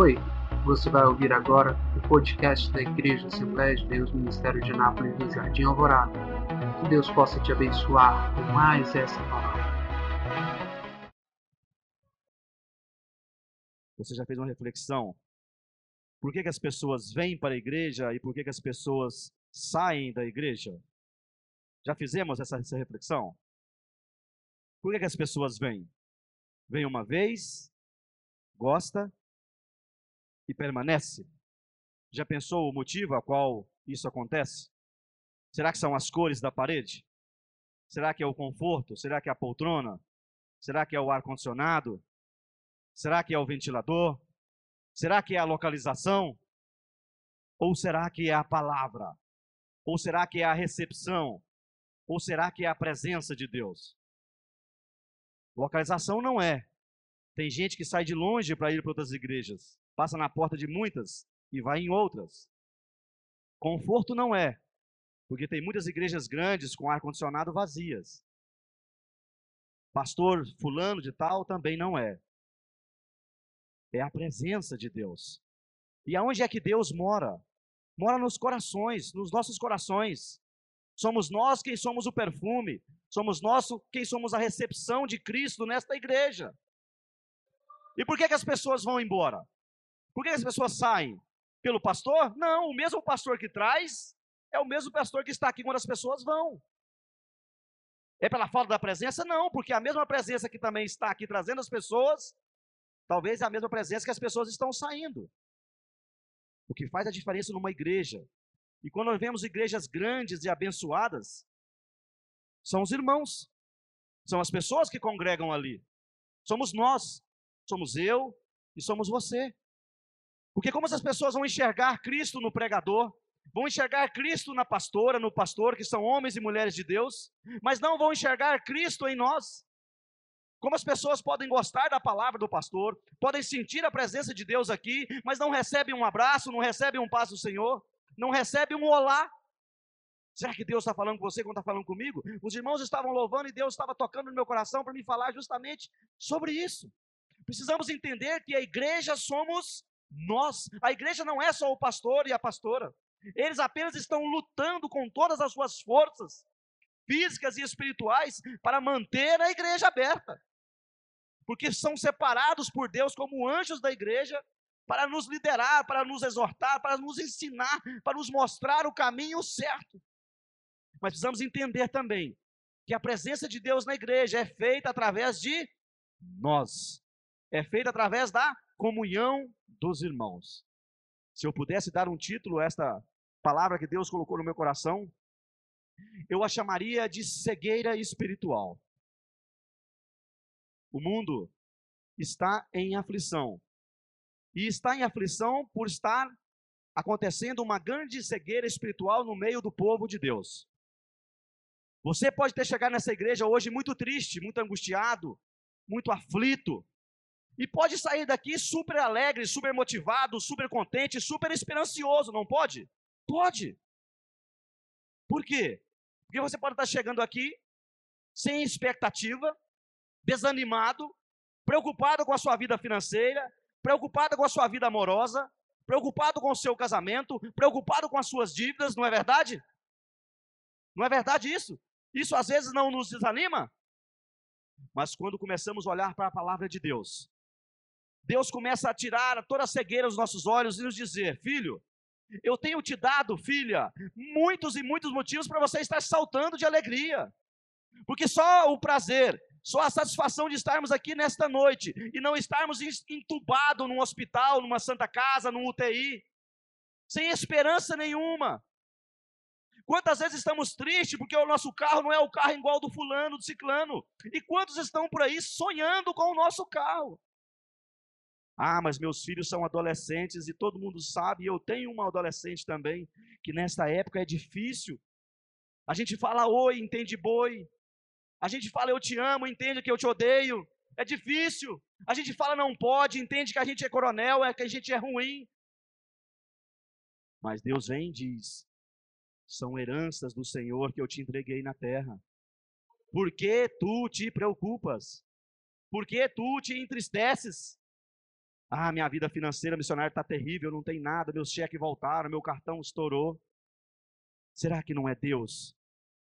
Oi, você vai ouvir agora o podcast da Igreja Assembleia de Deus Ministério de Nápoles do Jardim Alvorada. Que Deus possa te abençoar com mais essa palavra. Você já fez uma reflexão? Por que, que as pessoas vêm para a igreja e por que, que as pessoas saem da igreja? Já fizemos essa, essa reflexão? Por que, que as pessoas vêm? Vem uma vez, gosta e permanece. Já pensou o motivo a qual isso acontece? Será que são as cores da parede? Será que é o conforto? Será que é a poltrona? Será que é o ar-condicionado? Será que é o ventilador? Será que é a localização? Ou será que é a palavra? Ou será que é a recepção? Ou será que é a presença de Deus? Localização não é. Tem gente que sai de longe para ir para outras igrejas, passa na porta de muitas e vai em outras. Conforto não é, porque tem muitas igrejas grandes com ar-condicionado vazias. Pastor fulano de tal também não é. É a presença de Deus. E aonde é que Deus mora? Mora nos corações, nos nossos corações. Somos nós quem somos o perfume, Somos nós quem somos a recepção de Cristo nesta igreja. E por que, que as pessoas vão embora? Por que, as pessoas saem? Pelo pastor? Não, o mesmo pastor que traz é o mesmo pastor que está aqui quando as pessoas vão. É pela falta da presença? Não, porque a mesma presença que também está aqui trazendo as pessoas, talvez é a mesma presença que as pessoas estão saindo. O que faz a diferença numa igreja. E quando nós vemos igrejas grandes e abençoadas, são os irmãos, são as pessoas que congregam ali. Somos nós, somos eu e somos você. Porque como essas pessoas vão enxergar Cristo no pregador, vão enxergar Cristo na pastora, no pastor, que são homens e mulheres de Deus, mas não vão enxergar Cristo em nós. Como as pessoas podem gostar da palavra do pastor, podem sentir a presença de Deus aqui, mas não recebem um abraço, não recebem um passo do Senhor, não recebem um olá. Será que Deus está falando com você quando está falando comigo? Os irmãos estavam louvando e Deus estava tocando no meu coração para me falar justamente sobre isso. Precisamos entender que a igreja somos nós. A igreja não é só o pastor e a pastora. Eles apenas estão lutando com todas as suas forças físicas e espirituais para manter a igreja aberta. Porque são separados por Deus como anjos da igreja para nos liderar, para nos exortar, para nos ensinar, para nos mostrar o caminho certo. Mas precisamos entender também que a presença de Deus na igreja é feita através de nós. É feita através da comunhão dos irmãos. Se eu pudesse dar um título a esta palavra que Deus colocou no meu coração, eu a chamaria de cegueira espiritual. O mundo está em aflição. E está em aflição por estar acontecendo uma grande cegueira espiritual no meio do povo de Deus. Você pode ter chegado nessa igreja hoje muito triste, muito angustiado, muito aflito, e pode sair daqui super alegre, super motivado, super contente, super esperançoso, não pode? Pode. Por quê? Porque você pode estar chegando aqui sem expectativa, desanimado, preocupado com a sua vida financeira, preocupado com a sua vida amorosa, preocupado com o seu casamento, preocupado com as suas dívidas, não é verdade? Não é verdade isso? Isso às vezes não nos desanima? Mas quando começamos a olhar para a palavra de Deus, Deus começa a tirar toda a cegueira dos nossos olhos e nos dizer: Filho, eu tenho te dado, filha, muitos e muitos motivos para você estar saltando de alegria. Porque só o prazer, só a satisfação de estarmos aqui nesta noite e não estarmos entubados num hospital, numa santa casa, num UTI, sem esperança nenhuma, Quantas vezes estamos tristes porque o nosso carro não é o carro igual do fulano, do ciclano? E quantos estão por aí sonhando com o nosso carro? Ah, mas meus filhos são adolescentes e todo mundo sabe, e eu tenho uma adolescente também, que nesta época é difícil. A gente fala oi, entende boi. A gente fala eu te amo, entende que eu te odeio. É difícil. A gente fala não pode, entende que a gente é coronel, é que a gente é ruim. Mas Deus vem e diz: são heranças do Senhor que eu te entreguei na terra. Por que tu te preocupas? Por que tu te entristeces? Ah, minha vida financeira missionária está terrível, não tem nada, meus cheques voltaram, meu cartão estourou. Será que não é Deus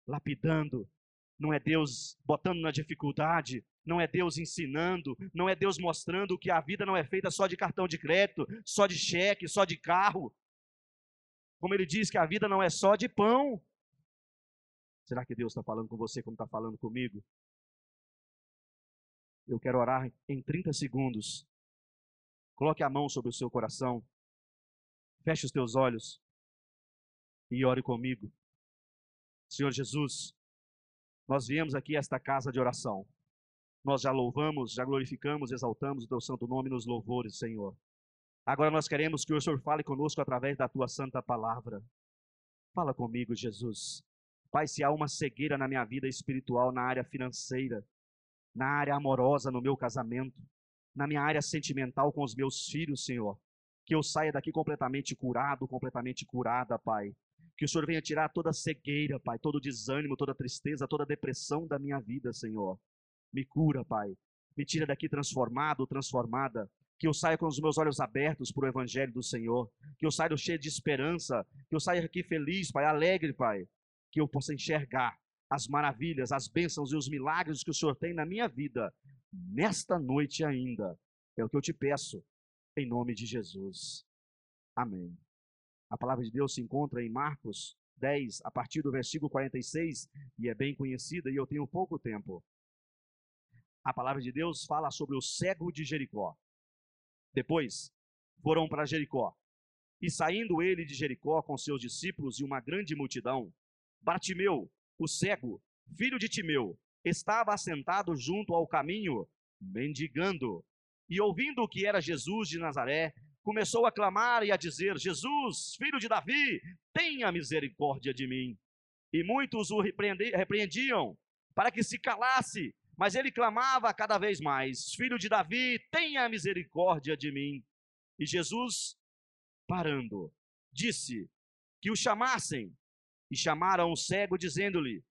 lapidando? Não é Deus botando na dificuldade? Não é Deus ensinando? Não é Deus mostrando que a vida não é feita só de cartão de crédito, só de cheque, só de carro? Como ele diz que a vida não é só de pão. Será que Deus está falando com você como está falando comigo? Eu quero orar em 30 segundos. Coloque a mão sobre o seu coração. Feche os teus olhos e ore comigo. Senhor Jesus, nós viemos aqui a esta casa de oração. Nós já louvamos, já glorificamos, exaltamos o teu santo nome nos louvores, Senhor. Agora nós queremos que o Senhor fale conosco através da tua santa palavra. Fala comigo, Jesus. Pai, se há uma cegueira na minha vida espiritual, na área financeira, na área amorosa, no meu casamento, na minha área sentimental com os meus filhos, Senhor, que eu saia daqui completamente curado, completamente curada, Pai. Que o Senhor venha tirar toda cegueira, Pai, todo desânimo, toda tristeza, toda depressão da minha vida, Senhor. Me cura, Pai. Me tira daqui transformado, transformada que eu saia com os meus olhos abertos para o Evangelho do Senhor, que eu saia cheio de esperança, que eu saia aqui feliz, Pai, alegre, Pai, que eu possa enxergar as maravilhas, as bênçãos e os milagres que o Senhor tem na minha vida, nesta noite ainda. É o que eu te peço, em nome de Jesus. Amém. A palavra de Deus se encontra em Marcos 10, a partir do versículo 46, e é bem conhecida, e eu tenho pouco tempo. A palavra de Deus fala sobre o cego de Jericó. Depois foram para Jericó. E saindo ele de Jericó com seus discípulos e uma grande multidão, Bartimeu, o cego, filho de Timeu, estava assentado junto ao caminho, mendigando. E ouvindo que era Jesus de Nazaré, começou a clamar e a dizer: Jesus, filho de Davi, tenha misericórdia de mim. E muitos o repreendiam para que se calasse, mas ele clamava cada vez mais: Filho de Davi, tenha misericórdia de mim. E Jesus, parando, disse que o chamassem. E chamaram o cego, dizendo-lhe: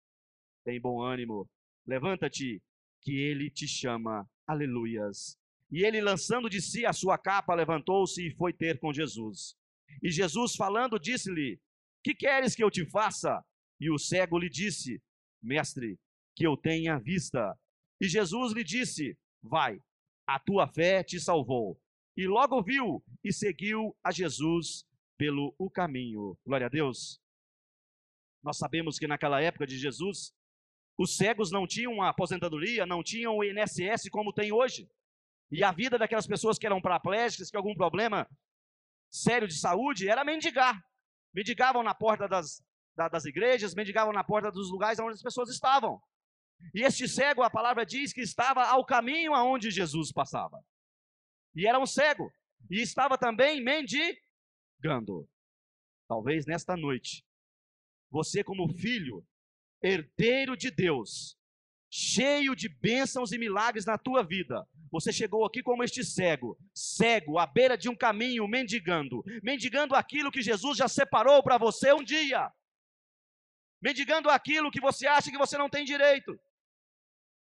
Tem bom ânimo, levanta-te, que ele te chama. Aleluias. E ele, lançando de si a sua capa, levantou-se e foi ter com Jesus. E Jesus, falando, disse-lhe: Que queres que eu te faça? E o cego lhe disse: Mestre, que eu tenha vista. E Jesus lhe disse: Vai, a tua fé te salvou. E logo viu e seguiu a Jesus pelo o caminho. Glória a Deus. Nós sabemos que naquela época de Jesus, os cegos não tinham aposentadoria, não tinham o INSS como tem hoje. E a vida daquelas pessoas que eram paraplégicas, que algum problema sério de saúde, era mendigar. Mendigavam na porta das, das igrejas, mendigavam na porta dos lugares onde as pessoas estavam. E este cego, a palavra diz que estava ao caminho aonde Jesus passava. E era um cego. E estava também mendigando. Talvez nesta noite, você, como filho, herdeiro de Deus, cheio de bênçãos e milagres na tua vida, você chegou aqui como este cego, cego, à beira de um caminho, mendigando, mendigando aquilo que Jesus já separou para você um dia, mendigando aquilo que você acha que você não tem direito.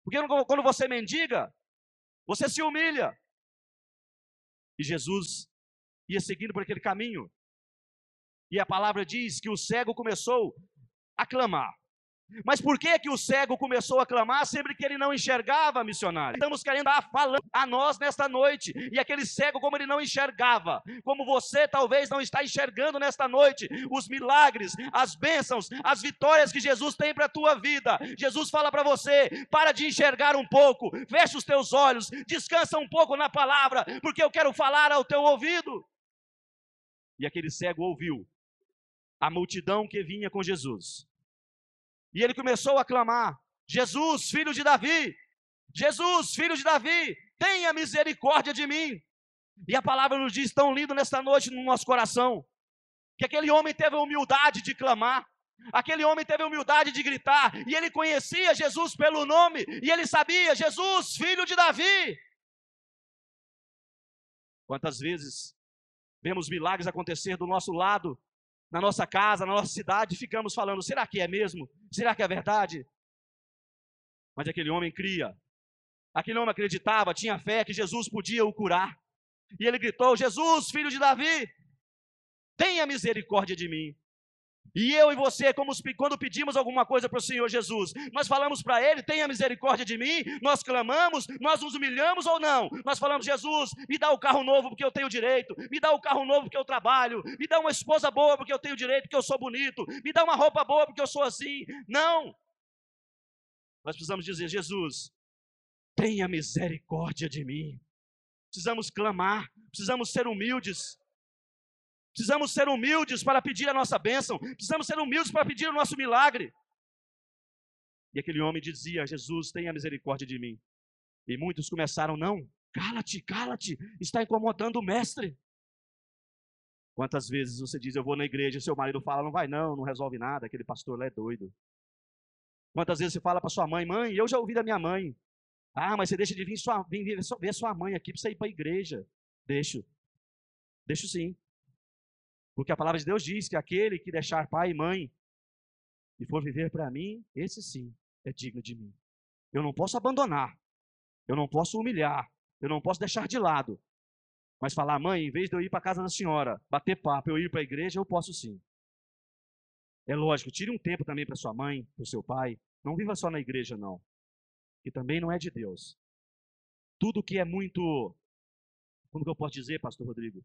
Porque quando você mendiga, você se humilha. E Jesus ia seguindo por aquele caminho. E a palavra diz que o cego começou a clamar. Mas por que que o cego começou a clamar sempre que ele não enxergava missionário? Estamos querendo estar falando a nós nesta noite. E aquele cego como ele não enxergava, como você talvez não está enxergando nesta noite, os milagres, as bênçãos, as vitórias que Jesus tem para a tua vida. Jesus fala para você: para de enxergar um pouco, fecha os teus olhos, descansa um pouco na palavra, porque eu quero falar ao teu ouvido. E aquele cego ouviu a multidão que vinha com Jesus e ele começou a clamar: Jesus, filho de Davi, Jesus, filho de Davi, tenha misericórdia de mim. E a palavra nos diz tão lindo nesta noite no nosso coração, que aquele homem teve a humildade de clamar, aquele homem teve a humildade de gritar, e ele conhecia Jesus pelo nome, e ele sabia: Jesus, filho de Davi. Quantas vezes vemos milagres acontecer do nosso lado, na nossa casa, na nossa cidade, ficamos falando: será que é mesmo? Será que é verdade? Mas aquele homem cria, aquele homem acreditava, tinha fé que Jesus podia o curar. E ele gritou: Jesus, filho de Davi, tenha misericórdia de mim. E eu e você, como, quando pedimos alguma coisa para o Senhor Jesus, nós falamos para Ele: tenha misericórdia de mim, nós clamamos, nós nos humilhamos ou não? Nós falamos: Jesus, me dá o um carro novo porque eu tenho direito, me dá o um carro novo porque eu trabalho, me dá uma esposa boa porque eu tenho direito, porque eu sou bonito, me dá uma roupa boa porque eu sou assim. Não! Nós precisamos dizer: Jesus, tenha misericórdia de mim. Precisamos clamar, precisamos ser humildes. Precisamos ser humildes para pedir a nossa bênção. Precisamos ser humildes para pedir o nosso milagre. E aquele homem dizia: Jesus, tenha misericórdia de mim. E muitos começaram: Não, cala-te, cala-te, está incomodando o mestre. Quantas vezes você diz: Eu vou na igreja, seu marido fala: Não vai, não, não resolve nada, aquele pastor lá é doido. Quantas vezes você fala para sua mãe: Mãe, eu já ouvi da minha mãe. Ah, mas você deixa de vir, sua, vir ver sua mãe aqui para você ir para a igreja. Deixo. Deixo sim. Porque a palavra de Deus diz que aquele que deixar pai e mãe e for viver para mim, esse sim é digno de mim. Eu não posso abandonar, eu não posso humilhar, eu não posso deixar de lado. Mas falar, mãe, em vez de eu ir para a casa da senhora, bater papo, eu ir para a igreja, eu posso sim. É lógico, tire um tempo também para sua mãe, para o seu pai. Não viva só na igreja, não. Que também não é de Deus. Tudo que é muito. Como que eu posso dizer, Pastor Rodrigo?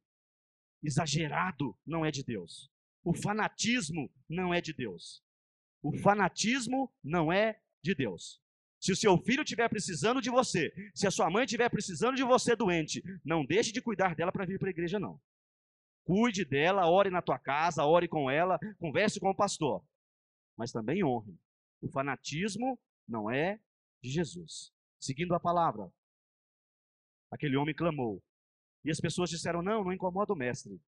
Exagerado não é de Deus. O fanatismo não é de Deus. O fanatismo não é de Deus. Se o seu filho estiver precisando de você, se a sua mãe estiver precisando de você doente, não deixe de cuidar dela para vir para a igreja, não. Cuide dela, ore na tua casa, ore com ela, converse com o pastor. Mas também honre. O fanatismo não é de Jesus. Seguindo a palavra, aquele homem clamou: e as pessoas disseram: não, não incomoda o mestre.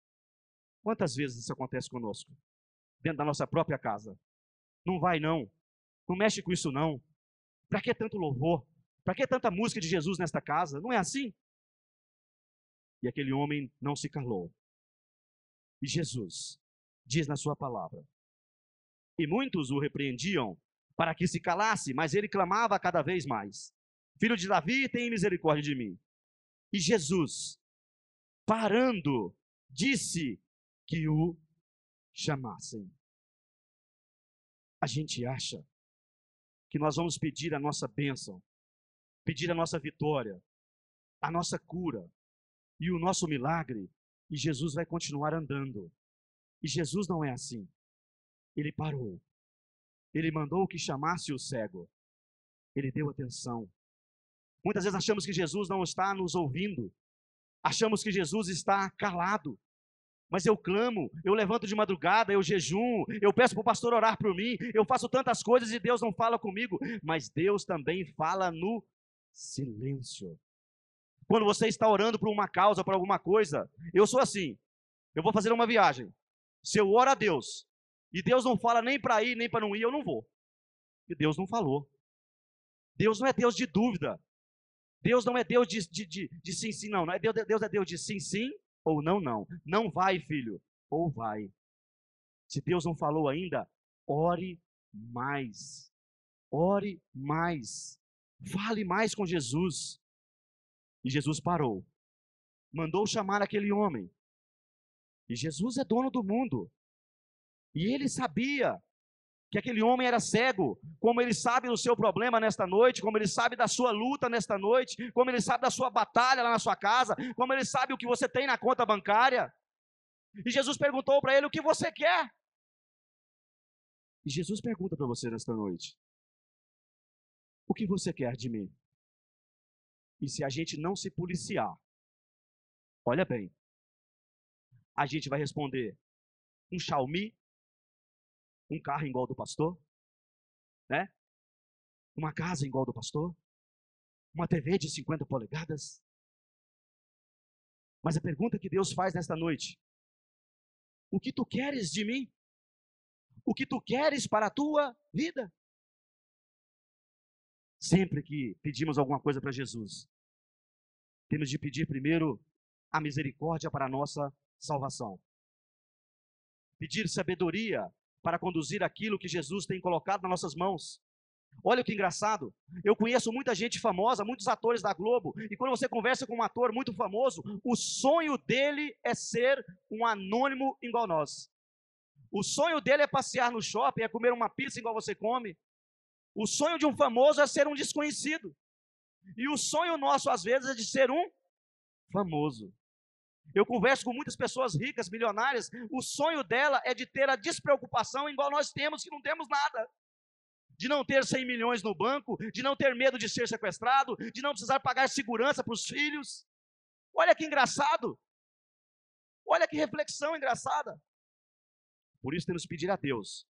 Quantas vezes isso acontece conosco? Dentro da nossa própria casa. Não vai, não. Não mexe com isso, não. Para que tanto louvor? Para que tanta música de Jesus nesta casa? Não é assim? E aquele homem não se calou. E Jesus diz na sua palavra. E muitos o repreendiam para que se calasse, mas ele clamava cada vez mais: Filho de Davi, tem misericórdia de mim. E Jesus parando, disse que o chamassem. A gente acha que nós vamos pedir a nossa bênção, pedir a nossa vitória, a nossa cura e o nosso milagre, e Jesus vai continuar andando. E Jesus não é assim. Ele parou. Ele mandou que chamasse o cego. Ele deu atenção. Muitas vezes achamos que Jesus não está nos ouvindo, Achamos que Jesus está calado. Mas eu clamo, eu levanto de madrugada, eu jejum, eu peço para o pastor orar por mim, eu faço tantas coisas e Deus não fala comigo. Mas Deus também fala no silêncio. Quando você está orando por uma causa, por alguma coisa, eu sou assim. Eu vou fazer uma viagem. Se eu oro a Deus e Deus não fala nem para ir nem para não ir, eu não vou. E Deus não falou. Deus não é Deus de dúvida. Deus não é Deus de, de, de, de sim, sim, não. não é Deus, Deus é Deus de sim, sim ou não, não. Não vai, filho, ou vai. Se Deus não falou ainda, ore mais. Ore mais. Fale mais com Jesus. E Jesus parou. Mandou chamar aquele homem. E Jesus é dono do mundo. E ele sabia que aquele homem era cego, como ele sabe do seu problema nesta noite, como ele sabe da sua luta nesta noite, como ele sabe da sua batalha lá na sua casa, como ele sabe o que você tem na conta bancária. E Jesus perguntou para ele: O que você quer? E Jesus pergunta para você nesta noite: O que você quer de mim? E se a gente não se policiar, olha bem, a gente vai responder: um Xiaomi um carro igual do pastor, né? Uma casa igual do pastor, uma TV de 50 polegadas. Mas a pergunta que Deus faz nesta noite: O que tu queres de mim? O que tu queres para a tua vida? Sempre que pedimos alguma coisa para Jesus, temos de pedir primeiro a misericórdia para a nossa salvação. Pedir sabedoria para conduzir aquilo que Jesus tem colocado nas nossas mãos. Olha que engraçado. Eu conheço muita gente famosa, muitos atores da Globo, e quando você conversa com um ator muito famoso, o sonho dele é ser um anônimo igual nós. O sonho dele é passear no shopping, é comer uma pizza igual você come. O sonho de um famoso é ser um desconhecido. E o sonho nosso, às vezes, é de ser um famoso. Eu converso com muitas pessoas ricas, milionárias, o sonho dela é de ter a despreocupação igual nós temos, que não temos nada. De não ter 100 milhões no banco, de não ter medo de ser sequestrado, de não precisar pagar segurança para os filhos. Olha que engraçado. Olha que reflexão engraçada. Por isso temos que pedir a Deus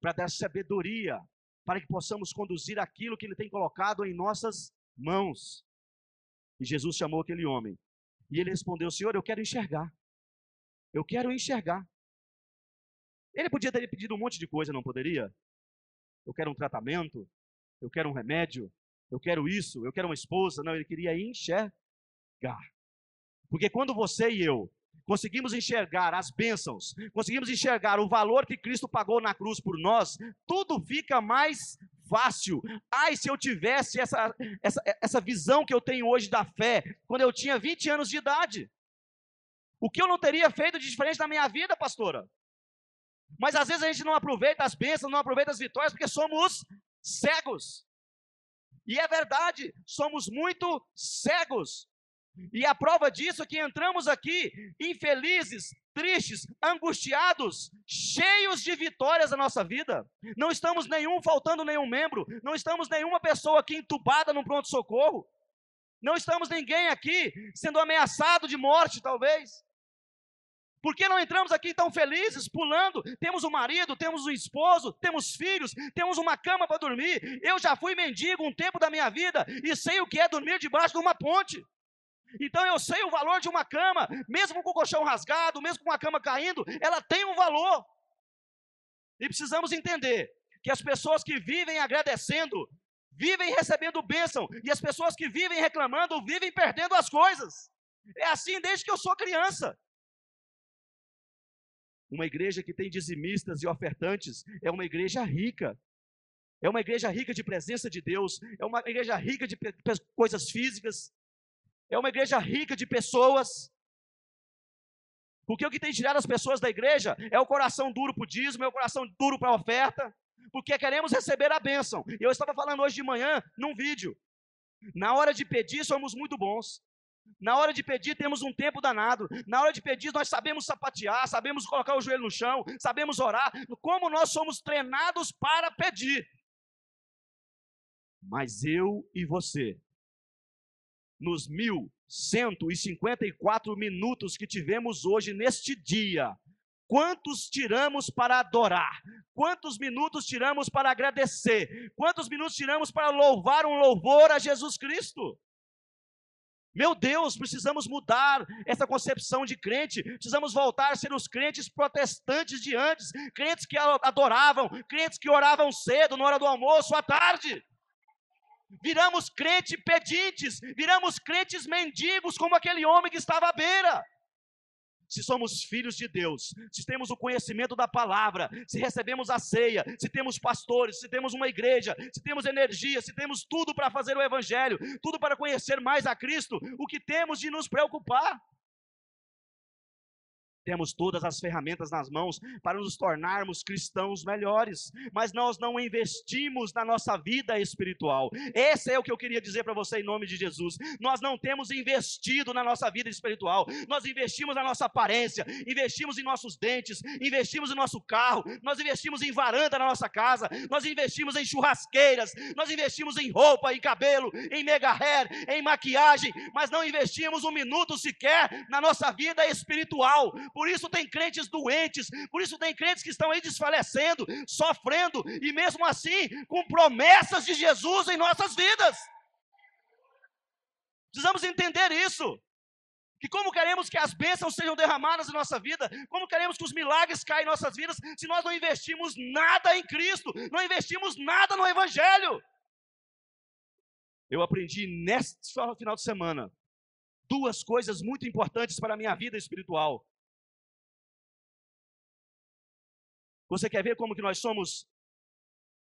para dar sabedoria, para que possamos conduzir aquilo que Ele tem colocado em nossas mãos. E Jesus chamou aquele homem. E ele respondeu: Senhor, eu quero enxergar. Eu quero enxergar. Ele podia ter pedido um monte de coisa, não poderia? Eu quero um tratamento, eu quero um remédio, eu quero isso, eu quero uma esposa. Não, ele queria enxergar. Porque quando você e eu conseguimos enxergar as bênçãos, conseguimos enxergar o valor que Cristo pagou na cruz por nós, tudo fica mais fácil. Ai, se eu tivesse essa, essa, essa visão que eu tenho hoje da fé, quando eu tinha 20 anos de idade. O que eu não teria feito de diferente na minha vida, pastora? Mas às vezes a gente não aproveita as bênçãos, não aproveita as vitórias, porque somos cegos. E é verdade, somos muito cegos. E a prova disso é que entramos aqui infelizes, tristes, angustiados, cheios de vitórias na nossa vida. Não estamos nenhum faltando nenhum membro, não estamos nenhuma pessoa aqui entubada no pronto socorro. Não estamos ninguém aqui sendo ameaçado de morte, talvez. Por que não entramos aqui tão felizes, pulando? Temos um marido, temos um esposo, temos filhos, temos uma cama para dormir. Eu já fui mendigo um tempo da minha vida e sei o que é dormir debaixo de uma ponte. Então eu sei o valor de uma cama, mesmo com o colchão rasgado, mesmo com a cama caindo, ela tem um valor. E precisamos entender que as pessoas que vivem agradecendo, vivem recebendo bênção, e as pessoas que vivem reclamando, vivem perdendo as coisas. É assim desde que eu sou criança. Uma igreja que tem dizimistas e ofertantes é uma igreja rica. É uma igreja rica de presença de Deus, é uma igreja rica de coisas físicas, é uma igreja rica de pessoas. Porque o que tem tirado as pessoas da igreja é o coração duro para o dízimo, é o coração duro para a oferta, porque queremos receber a bênção. Eu estava falando hoje de manhã num vídeo. Na hora de pedir, somos muito bons. Na hora de pedir, temos um tempo danado. Na hora de pedir, nós sabemos sapatear, sabemos colocar o joelho no chão, sabemos orar. Como nós somos treinados para pedir. Mas eu e você nos 1154 minutos que tivemos hoje neste dia, quantos tiramos para adorar? Quantos minutos tiramos para agradecer? Quantos minutos tiramos para louvar um louvor a Jesus Cristo? Meu Deus, precisamos mudar essa concepção de crente, precisamos voltar a ser os crentes protestantes de antes, crentes que adoravam, crentes que oravam cedo, na hora do almoço, à tarde viramos crentes pedintes, viramos crentes mendigos, como aquele homem que estava à beira. Se somos filhos de Deus, se temos o conhecimento da palavra, se recebemos a ceia, se temos pastores, se temos uma igreja, se temos energia, se temos tudo para fazer o evangelho, tudo para conhecer mais a Cristo, o que temos de nos preocupar? Temos todas as ferramentas nas mãos para nos tornarmos cristãos melhores, mas nós não investimos na nossa vida espiritual. Esse é o que eu queria dizer para você em nome de Jesus. Nós não temos investido na nossa vida espiritual, nós investimos na nossa aparência, investimos em nossos dentes, investimos em nosso carro, nós investimos em varanda na nossa casa, nós investimos em churrasqueiras, nós investimos em roupa, em cabelo, em mega hair, em maquiagem, mas não investimos um minuto sequer na nossa vida espiritual por isso tem crentes doentes, por isso tem crentes que estão aí desfalecendo, sofrendo, e mesmo assim com promessas de Jesus em nossas vidas. Precisamos entender isso. Que como queremos que as bênçãos sejam derramadas em nossa vida, como queremos que os milagres caem em nossas vidas, se nós não investimos nada em Cristo, não investimos nada no Evangelho. Eu aprendi neste final de semana duas coisas muito importantes para a minha vida espiritual. Você quer ver como que nós somos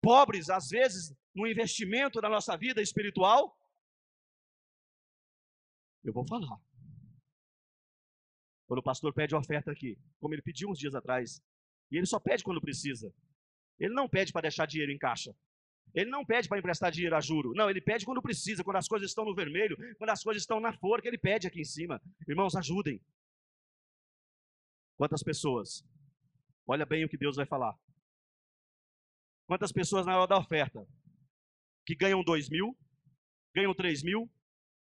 pobres, às vezes, no investimento na nossa vida espiritual? Eu vou falar. Quando o pastor pede oferta aqui, como ele pediu uns dias atrás, e ele só pede quando precisa. Ele não pede para deixar dinheiro em caixa. Ele não pede para emprestar dinheiro a juro. Não, ele pede quando precisa, quando as coisas estão no vermelho, quando as coisas estão na forca, ele pede aqui em cima. Irmãos, ajudem. Quantas pessoas? Olha bem o que Deus vai falar. Quantas pessoas na hora da oferta que ganham dois mil, ganham três mil,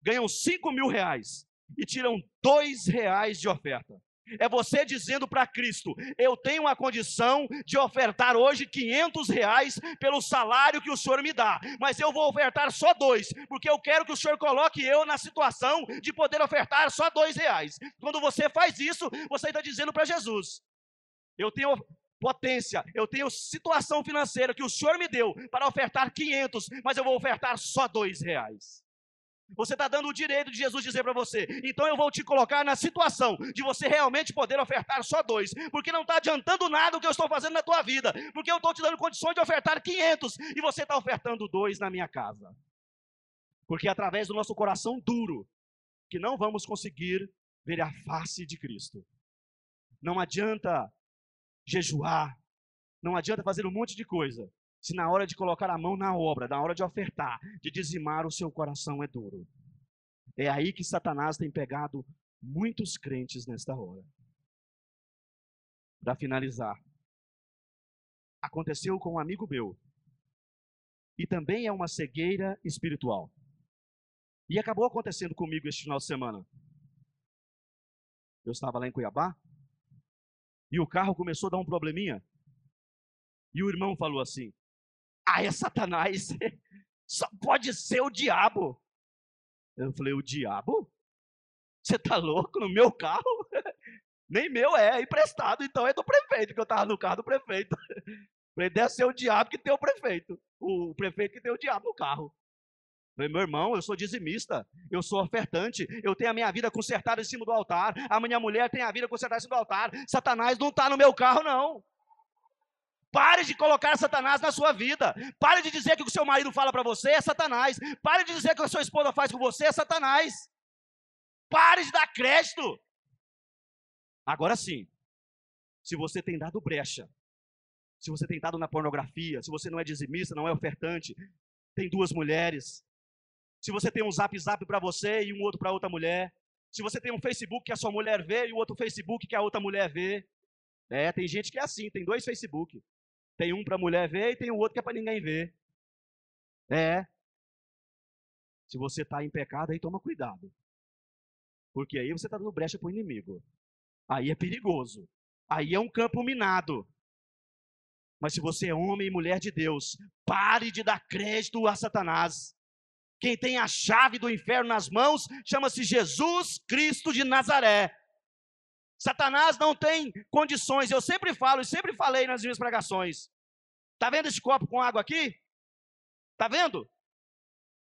ganham cinco mil reais e tiram dois reais de oferta? É você dizendo para Cristo: Eu tenho a condição de ofertar hoje 500 reais pelo salário que o Senhor me dá, mas eu vou ofertar só dois, porque eu quero que o Senhor coloque eu na situação de poder ofertar só dois reais. Quando você faz isso, você está dizendo para Jesus: Eu tenho potência, eu tenho situação financeira que o Senhor me deu para ofertar 500, mas eu vou ofertar só dois reais. Você está dando o direito de Jesus dizer para você, então eu vou te colocar na situação de você realmente poder ofertar só dois, porque não está adiantando nada o que eu estou fazendo na tua vida, porque eu estou te dando condições de ofertar 500 e você está ofertando dois na minha casa. Porque é através do nosso coração duro que não vamos conseguir ver a face de Cristo. Não adianta jejuar, não adianta fazer um monte de coisa, se na hora de colocar a mão na obra, na hora de ofertar, de dizimar, o seu coração é duro. É aí que Satanás tem pegado muitos crentes nesta hora. Para finalizar, aconteceu com um amigo meu, e também é uma cegueira espiritual. E acabou acontecendo comigo este final de semana. Eu estava lá em Cuiabá, e o carro começou a dar um probleminha. E o irmão falou assim: Ah, é Satanás. Só pode ser o diabo. Eu falei: O diabo? Você tá louco no meu carro? Nem meu é, é emprestado, então é do prefeito, que eu estava no carro do prefeito. Falei, deve ser o diabo que tem o prefeito. O prefeito que tem o diabo no carro. Meu irmão, eu sou dizimista, eu sou ofertante, eu tenho a minha vida consertada em cima do altar, a minha mulher tem a vida consertada em cima do altar. Satanás não está no meu carro, não. Pare de colocar Satanás na sua vida. Pare de dizer que o seu marido fala para você é Satanás. Pare de dizer que a sua esposa faz com você é Satanás. Pare de dar crédito. Agora sim, se você tem dado brecha, se você tem dado na pornografia, se você não é dizimista, não é ofertante, tem duas mulheres, se você tem um zap zap para você e um outro para outra mulher, se você tem um Facebook que a sua mulher vê e o outro Facebook que a outra mulher vê. É, tem gente que é assim, tem dois Facebook. Tem um para mulher ver e tem o outro que é para ninguém ver. É. Se você está em pecado, aí toma cuidado. Porque aí você está dando brecha para o inimigo. Aí é perigoso. Aí é um campo minado. Mas se você é homem e mulher de Deus, pare de dar crédito a Satanás. Quem tem a chave do inferno nas mãos chama-se Jesus Cristo de Nazaré. Satanás não tem condições, eu sempre falo e sempre falei nas minhas pregações. Está vendo esse copo com água aqui? Está vendo?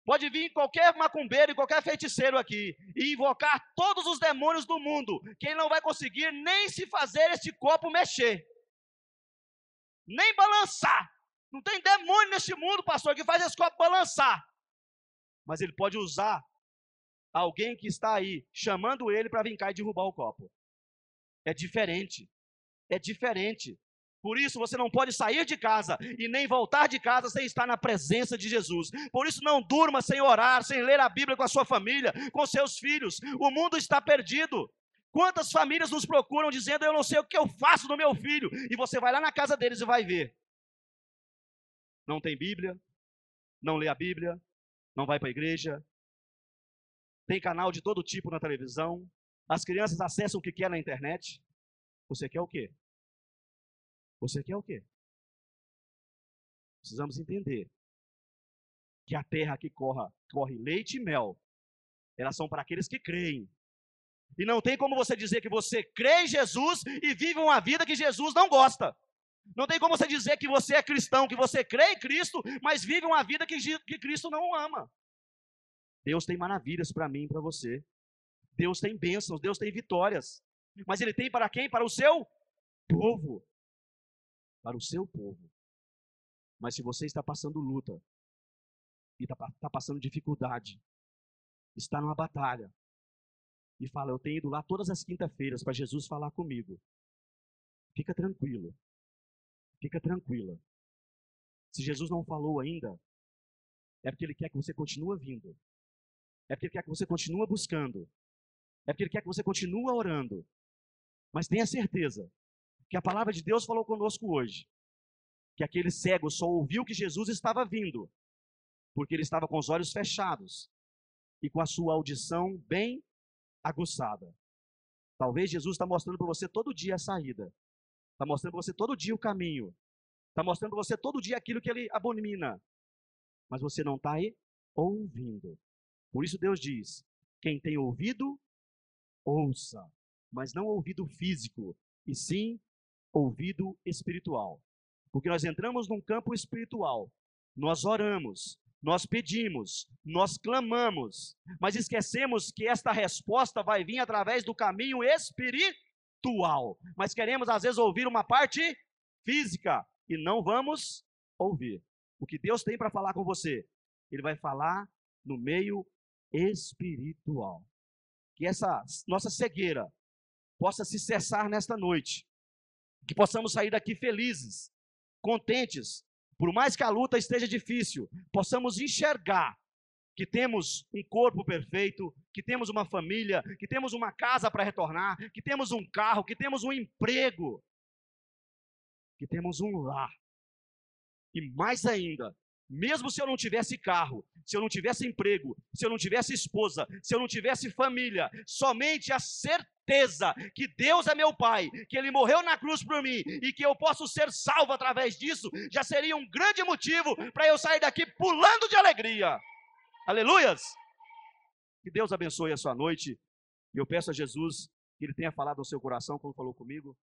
Pode vir qualquer macumbeiro e qualquer feiticeiro aqui e invocar todos os demônios do mundo, que ele não vai conseguir nem se fazer esse copo mexer, nem balançar. Não tem demônio neste mundo, pastor, que faz esse copo balançar mas ele pode usar alguém que está aí chamando ele para vir cá e derrubar o copo. É diferente. É diferente. Por isso você não pode sair de casa e nem voltar de casa sem estar na presença de Jesus. Por isso não durma sem orar, sem ler a Bíblia com a sua família, com seus filhos. O mundo está perdido. Quantas famílias nos procuram dizendo: Eu não sei o que eu faço do meu filho? E você vai lá na casa deles e vai ver. Não tem Bíblia, não lê a Bíblia, não vai para a igreja, tem canal de todo tipo na televisão, as crianças acessam o que quer na internet. Você quer o quê? Você quer o quê? Precisamos entender que a terra que corra, corre leite e mel, elas são para aqueles que creem. E não tem como você dizer que você crê em Jesus e vive uma vida que Jesus não gosta. Não tem como você dizer que você é cristão, que você crê em Cristo, mas vive uma vida que, que Cristo não ama. Deus tem maravilhas para mim e para você. Deus tem bênçãos, Deus tem vitórias. Mas Ele tem para quem? Para o seu povo. Para o seu povo. Mas se você está passando luta, e está tá passando dificuldade, está numa batalha, e fala: Eu tenho ido lá todas as quinta-feiras para Jesus falar comigo. Fica tranquilo, fica tranquila. Se Jesus não falou ainda, é porque Ele quer que você continue vindo, é porque Ele quer que você continue buscando, é porque Ele quer que você continue orando. Mas tenha certeza que a palavra de Deus falou conosco hoje, que aquele cego só ouviu que Jesus estava vindo, porque ele estava com os olhos fechados e com a sua audição bem aguçada. Talvez Jesus está mostrando para você todo dia a saída, está mostrando para você todo dia o caminho, está mostrando para você todo dia aquilo que ele abomina, mas você não está aí ouvindo. Por isso Deus diz: quem tem ouvido, ouça, mas não ouvido físico, e sim ouvido espiritual. Porque nós entramos num campo espiritual, nós oramos, nós pedimos, nós clamamos, mas esquecemos que esta resposta vai vir através do caminho espiritual. Mas queremos às vezes ouvir uma parte física e não vamos ouvir. O que Deus tem para falar com você, Ele vai falar no meio espiritual. Que essa nossa cegueira possa se cessar nesta noite. Que possamos sair daqui felizes, contentes, por mais que a luta esteja difícil, possamos enxergar que temos um corpo perfeito, que temos uma família, que temos uma casa para retornar, que temos um carro, que temos um emprego, que temos um lar. E mais ainda, mesmo se eu não tivesse carro, se eu não tivesse emprego, se eu não tivesse esposa, se eu não tivesse família, somente a certeza que Deus é meu Pai, que Ele morreu na cruz por mim e que eu posso ser salvo através disso, já seria um grande motivo para eu sair daqui pulando de alegria. Aleluias! Que Deus abençoe a sua noite. E eu peço a Jesus que Ele tenha falado no seu coração, como falou comigo.